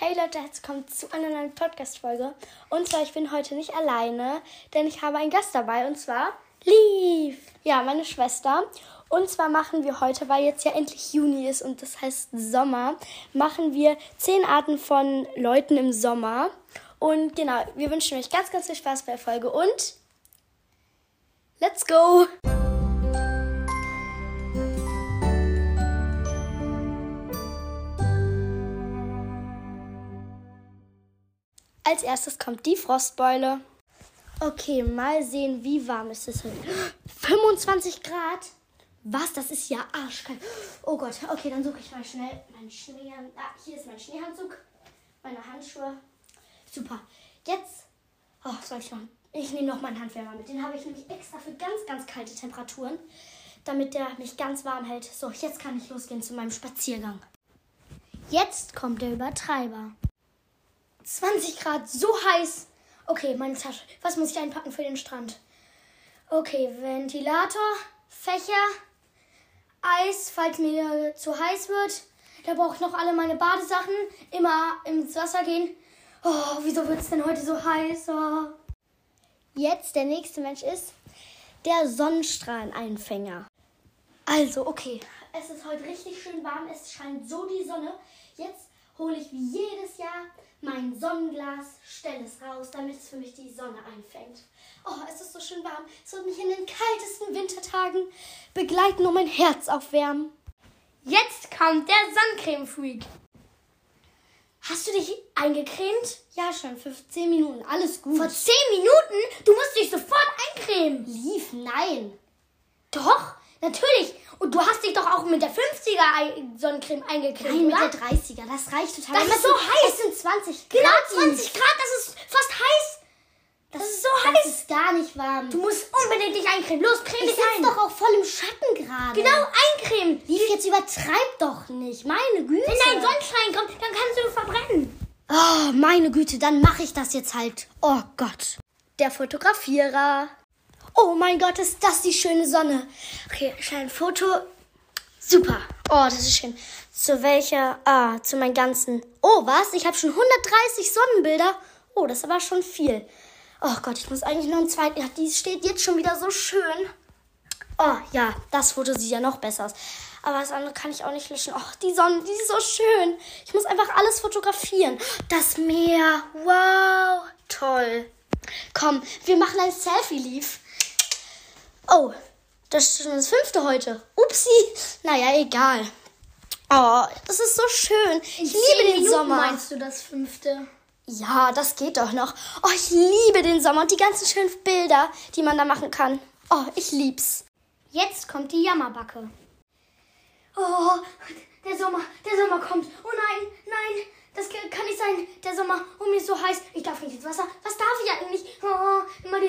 Hey Leute, herzlich willkommen zu einer neuen Podcast-Folge. Und zwar, ich bin heute nicht alleine, denn ich habe einen Gast dabei und zwar Liv. Ja, meine Schwester. Und zwar machen wir heute, weil jetzt ja endlich Juni ist und das heißt Sommer, machen wir zehn Arten von Leuten im Sommer. Und genau, wir wünschen euch ganz, ganz viel Spaß bei der Folge und let's go! Als erstes kommt die Frostbeule. Okay, mal sehen, wie warm ist es heute. 25 Grad? Was? Das ist ja arschkalt. Oh Gott. Okay, dann suche ich mal schnell meinen Schneehandzug. Ah, hier ist mein Schneehandzug. Meine Handschuhe. Super. Jetzt. Oh, soll ich machen? Ich nehme noch meinen Handwärmer mit. Den habe ich nämlich extra für ganz, ganz kalte Temperaturen, damit der mich ganz warm hält. So, jetzt kann ich losgehen zu meinem Spaziergang. Jetzt kommt der Übertreiber. 20 Grad, so heiß. Okay, meine Tasche. Was muss ich einpacken für den Strand? Okay, Ventilator, Fächer, Eis, falls mir zu heiß wird. Da brauche ich noch alle meine Badesachen. Immer ins Wasser gehen. Oh, wieso wird es denn heute so heiß? Oh. Jetzt der nächste Mensch ist der Sonnenstrahleneinfänger. Also, okay. Es ist heute richtig schön warm. Es scheint so die Sonne. Jetzt hole ich wie jedes Jahr mein Sonnenglas, stelle es raus, damit es für mich die Sonne einfängt. Oh, es ist so schön warm. Es wird mich in den kaltesten Wintertagen begleiten und mein Herz aufwärmen. Jetzt kommt der Sonnencreme-Freak. Hast du dich eingecremt? Ja, schon. Für 10 Minuten. Alles gut. Vor 10 Minuten? Du musst dich sofort eincremen. Lief, nein. Doch, natürlich. Du hast dich doch auch mit der 50er Sonnencreme eingecremt, Nein, mit oder? der 30er. Das reicht total. Das ist so heiß. Es sind 20 Grad. Genau, 20 Grad, das ist fast heiß. Das, ist so Das heiß. ist gar nicht warm. Du musst unbedingt dich eincremen. Los, creme ich dich ein. doch auch voll im Schatten gerade. Genau, eincremen. Lief, jetzt übertreib doch nicht. Meine Güte. Wenn dein Sonnenschein kommt, dann kannst du verbrennen. Oh, meine Güte, dann mache ich das jetzt halt. Oh Gott. Der Fotografierer. Oh mein Gott, ist das die schöne Sonne. Okay, ich ein Foto. Super. Oh, das ist schön. Zu welcher? Ah, zu meinen ganzen. Oh, was? Ich habe schon 130 Sonnenbilder. Oh, das aber schon viel. Oh Gott, ich muss eigentlich noch einen zweiten. Ja, die steht jetzt schon wieder so schön. Oh, ja, das Foto sieht ja noch besser aus. Aber das andere kann ich auch nicht löschen. Oh, die Sonne, die ist so schön. Ich muss einfach alles fotografieren. Das Meer, wow, toll. Komm, wir machen ein Selfie-Leaf. Oh, das ist schon das fünfte heute. Upsi. Naja, egal. Oh, das ist so schön. Ich liebe den Sommer. meinst du das fünfte? Ja, das geht doch noch. Oh, ich liebe den Sommer und die ganzen schönen Bilder, die man da machen kann. Oh, ich lieb's. Jetzt kommt die Jammerbacke. Oh, der Sommer, der Sommer kommt. Oh nein, nein, das kann nicht sein. Der Sommer, oh mir ist so heiß. Ich darf nicht ins Wasser. Was darf ich eigentlich?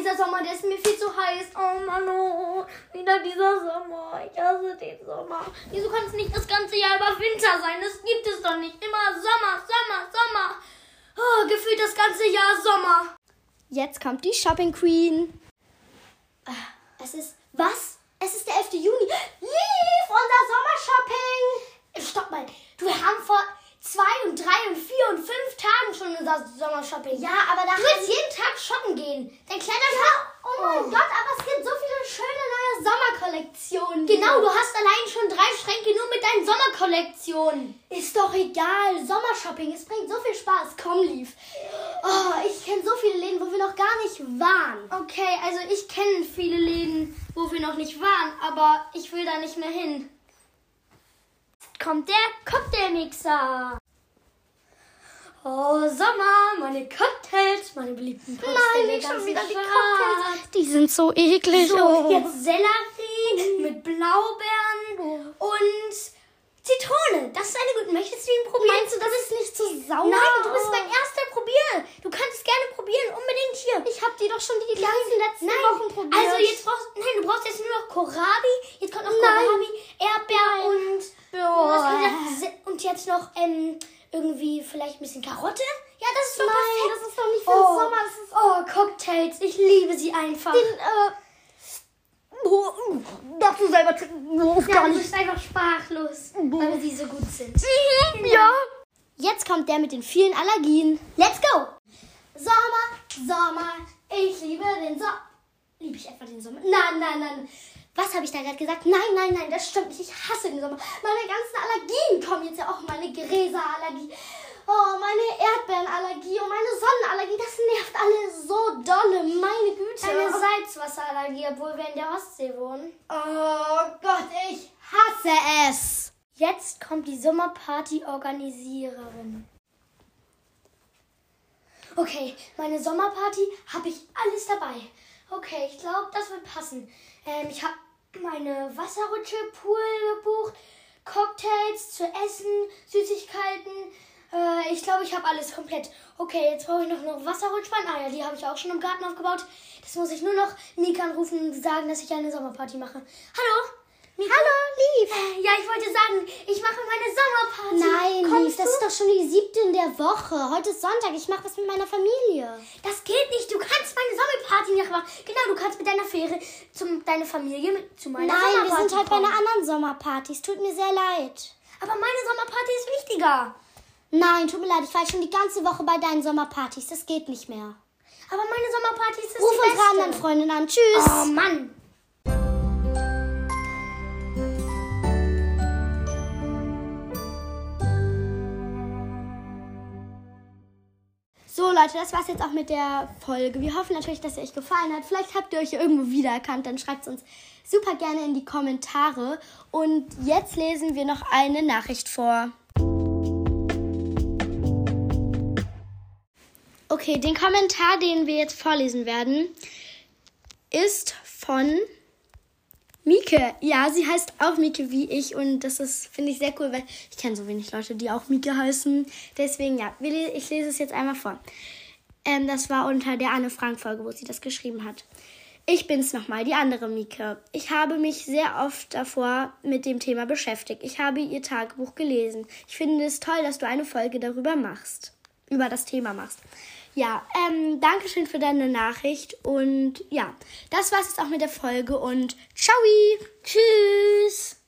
Oh, dieser Sommer, der ist mir viel zu heiß. Oh Mann, oh, wieder dieser Sommer. Ich hasse den Sommer. Wieso kann es nicht das ganze Jahr über Winter sein? Das gibt es doch nicht. Immer Sommer, Sommer, Sommer. Oh, gefühlt das ganze Jahr Sommer. Jetzt kommt die Shopping Queen. Ah, Es ist. Was? Es ist der 11. Juni. Lief, unser Sommershopping. Stopp mal. Wir haben vor zwei und drei und vier und fünf Tagen schon unser Sommershopping. Ja, aber da Du willst jeden Tag shoppen gehen. Dein kleiner Ja, oh mein Oh. Gott, aber es gibt so viele schöne neue Sommerkollektionen. Genau, du hast allein schon drei Schränke nur mit deinen Sommerkollektionen. Ist doch egal. Sommershopping, es bringt so viel Spaß. Komm, Lief. Oh, ich kenne so viele Läden, wo wir noch gar nicht waren. Okay, also ich kenne viele Läden, wo wir noch nicht waren, aber ich will da nicht mehr hin. Jetzt kommt der Cocktailmixer. Oh, Sommer, meine Cocktails, meine beliebten Cocktails. Nein, nicht schon wieder die. Cocktails. Die sind so eklig. So, oh. jetzt Sellerie mit Blaubeeren und Zitrone. Das ist eine gute. Möchtest du ihn probieren? Meinst du, das ist nicht zu sauer? Nein, du bist mein erster Probier. Du kannst es gerne probieren. Unbedingt hier. Ich habe die doch schon die ganzen letzten Nein, Wochen probiert. also jetzt brauchst nein, du brauchst jetzt nur noch Kohlrabi. Jetzt kommt noch Nein. Kohlrabi, Erdbeer Nein. und Boah. was kann ich sagen? und jetzt noch ähm, irgendwie vielleicht ein bisschen Karotte. Ja, das ist so Nein, perfekt. das ist doch nicht für oh. den Sommer. Das ist oh, Cocktails. Ich liebe sie einfach. den, äh, oh, darf du selber trinken? Oh, ja, du bist einfach sprachlos, weil sie so gut sind. Ja. Jetzt kommt der mit den vielen Allergien. Let's go! Sommer, Sommer, ich liebe den Sommer. Liebe ich etwa den Sommer? Nein, nein, nein. Was habe ich da gerade gesagt? Nein, nein, nein, das stimmt nicht. Ich hasse den Sommer. Meine ganzen Allergien kommen jetzt ja. Meine Gräserallergie, oh, meine Erdbeerenallergie und meine Sonnenallergie. Das nervt alle so dolle. Meine Güte. Eine Salzwasserallergie, obwohl wir in der Ostsee wohnen. Oh Gott, ich hasse es. Jetzt kommt die Sommerparty-Organisiererin. Okay, meine Sommerparty habe ich alles dabei. Okay, ich glaube, das wird passen. Ähm, ich habe meine Wasserrutsche, Pool gebucht, Cocktails zu essen, Süßigkeiten. Äh, ich glaube, ich habe alles komplett. Okay, jetzt brauche ich noch eine Wasserrutschbahn. Ah ja, die habe ich auch schon im Garten aufgebaut. Das muss ich nur noch Nika anrufen und sagen, dass ich eine Sommerparty mache. Hallo? Mika? Hallo, Lief. Äh, ja, ich wollte sagen, ich mache meine Sommerparty. Nein, Lief, Kommst das du? ist doch schon die siebte in der Woche. Heute ist Sonntag, ich mache was mit meiner Familie. Das geht nicht. Du kannst meine Sommerparty nicht machen. Genau, du kannst mit deiner Fähre zum deine Familie mit zu meiner Nein, wir Sommerparty sind heute bei kommen. einer anderen Sommerparty. Es tut mir sehr leid. Aber meine Sommerparty ist wichtiger. Nein, tut mir leid, ich war schon die ganze Woche bei deinen Sommerpartys. Das geht nicht mehr. Aber meine Sommerparty ist das Ruf die beste. anderen Freundinnen an. Tschüss. Oh Mann. Leute, das war's jetzt auch mit der Folge. Wir hoffen natürlich, dass sie euch gefallen hat. Vielleicht habt ihr euch irgendwo wiedererkannt. Dann schreibt es uns super gerne in die Kommentare. Und jetzt lesen wir noch eine Nachricht vor. Okay, den Kommentar, den wir jetzt vorlesen werden, ist von Mieke. Ja, sie heißt auch Mieke wie ich und das ist, finde ich, sehr cool, weil ich kenne so wenig Leute, die auch Mieke heißen. Deswegen, ja, ich lese es jetzt einmal vor. Ähm, das war unter der Anne Frank-Folge, wo sie das geschrieben hat. Ich bin's nochmal, die andere Mieke. Ich habe mich sehr oft davor mit dem Thema beschäftigt. Ich habe ihr Tagebuch gelesen. Ich finde es toll, dass du eine Folge darüber machst. Über das Thema machst. Ja, ähm, danke schön für deine Nachricht. Und ja, das war's jetzt auch mit der Folge und ciao! Tschüss.